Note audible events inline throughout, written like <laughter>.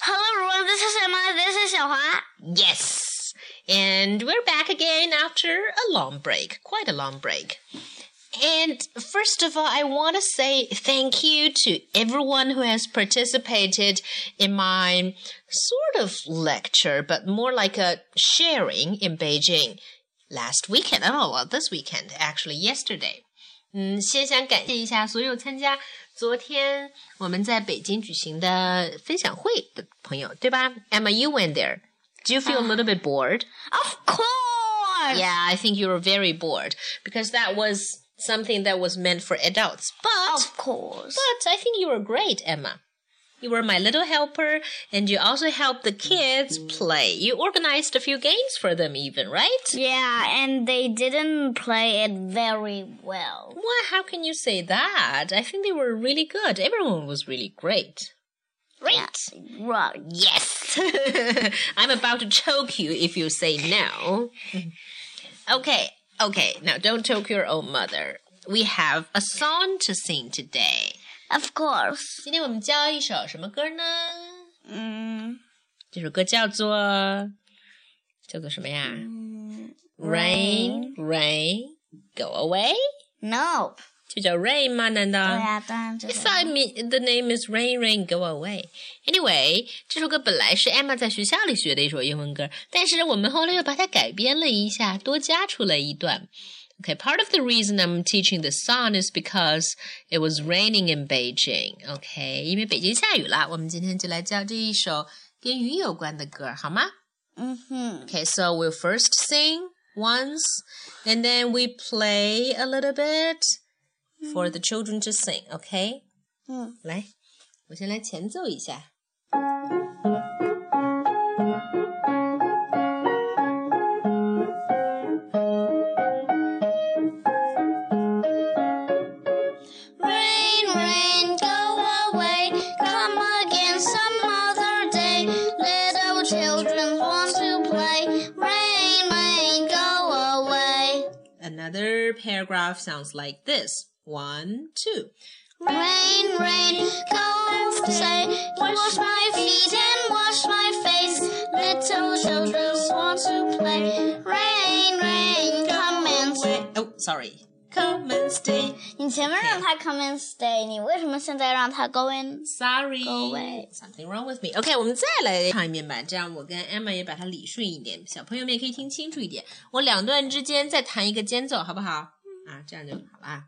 Hello everyone, this is Emma, this is Xiaohua. Yes. And we're back again after a long break, quite a long break. And first of all, I want to say thank you to everyone who has participated in my sort of lecture, but more like a sharing in Beijing last weekend. Oh, well, this weekend, actually, yesterday. 嗯，先想感谢一下所有参加 昨天我们在北京举行的分享会的朋友，对吧？Emma, you went there. Do you feel a little bit bored? Of course! Yeah, I think you were very bored because that was something that was meant for adults. But Of course. but I think you were great, Emma. You were my little helper, and you also helped the kids play. You organized a few games for them, even, right? Yeah, and they didn't play it very well. Well, how can you say that? I think they were really good. Everyone was really great. Great. Well, yes. <laughs> I'm about to choke you if you say no. okay, okay. Now don't choke your own mother. We have a song to sing today. Of course. 今天我们教一首什么歌呢？嗯这首歌叫做叫做什么呀？Rain, rain, go away，，No。就叫 Rain 吗？难道？对呀，当然这 I thought me the name is Rain Rain Go Away. Anyway，这首歌本来是 Emma 在学校里学的一首英文歌，但是我们后来又把它改编了一下，多加出了一段。Okay, part of the reason I'm teaching this song is because it was raining in Beijing. Okay，因为北京下雨了，我们今天就来教这一首跟雨有关的歌，好吗嗯哼 Okay, so we'll first sing once, and then we play a little bit for the children to sing. Okay. 嗯来，我先来前奏一下。 Rain, Another paragraph sounds like this. One, two. Rain, rain, say. Wash my feet and wash my face. Little children want to play. Rain, rain, come and. Oh, sorry. Come and stay. 你前面让他 come and stay，你为什么现在让他 go in？Sorry. Go away. Something wrong with me. OK，我们再来唱一遍吧，这样我跟 Emma 也把它理顺一点，小朋友们也可以听清楚一点。我两段之间再弹一个间奏，好不好？啊，这样就好了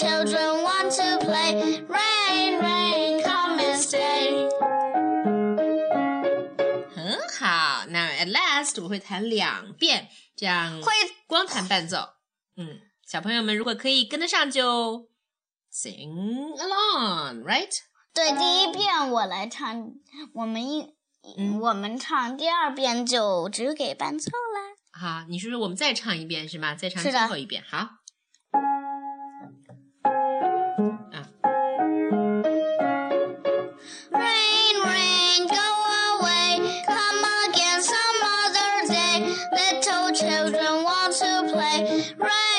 children want to play. Rain, rain, come and stay. 很好，那 at last 我会弹两遍，这样会光弹伴奏。嗯，小朋友们如果可以跟得上就 sing along，right？对，第一遍我来唱，我们一、我们唱，第二遍就只给伴奏啦。好，你是说我们再唱一遍是吗？再唱是的最后一遍，好。 Children want to play. Rain,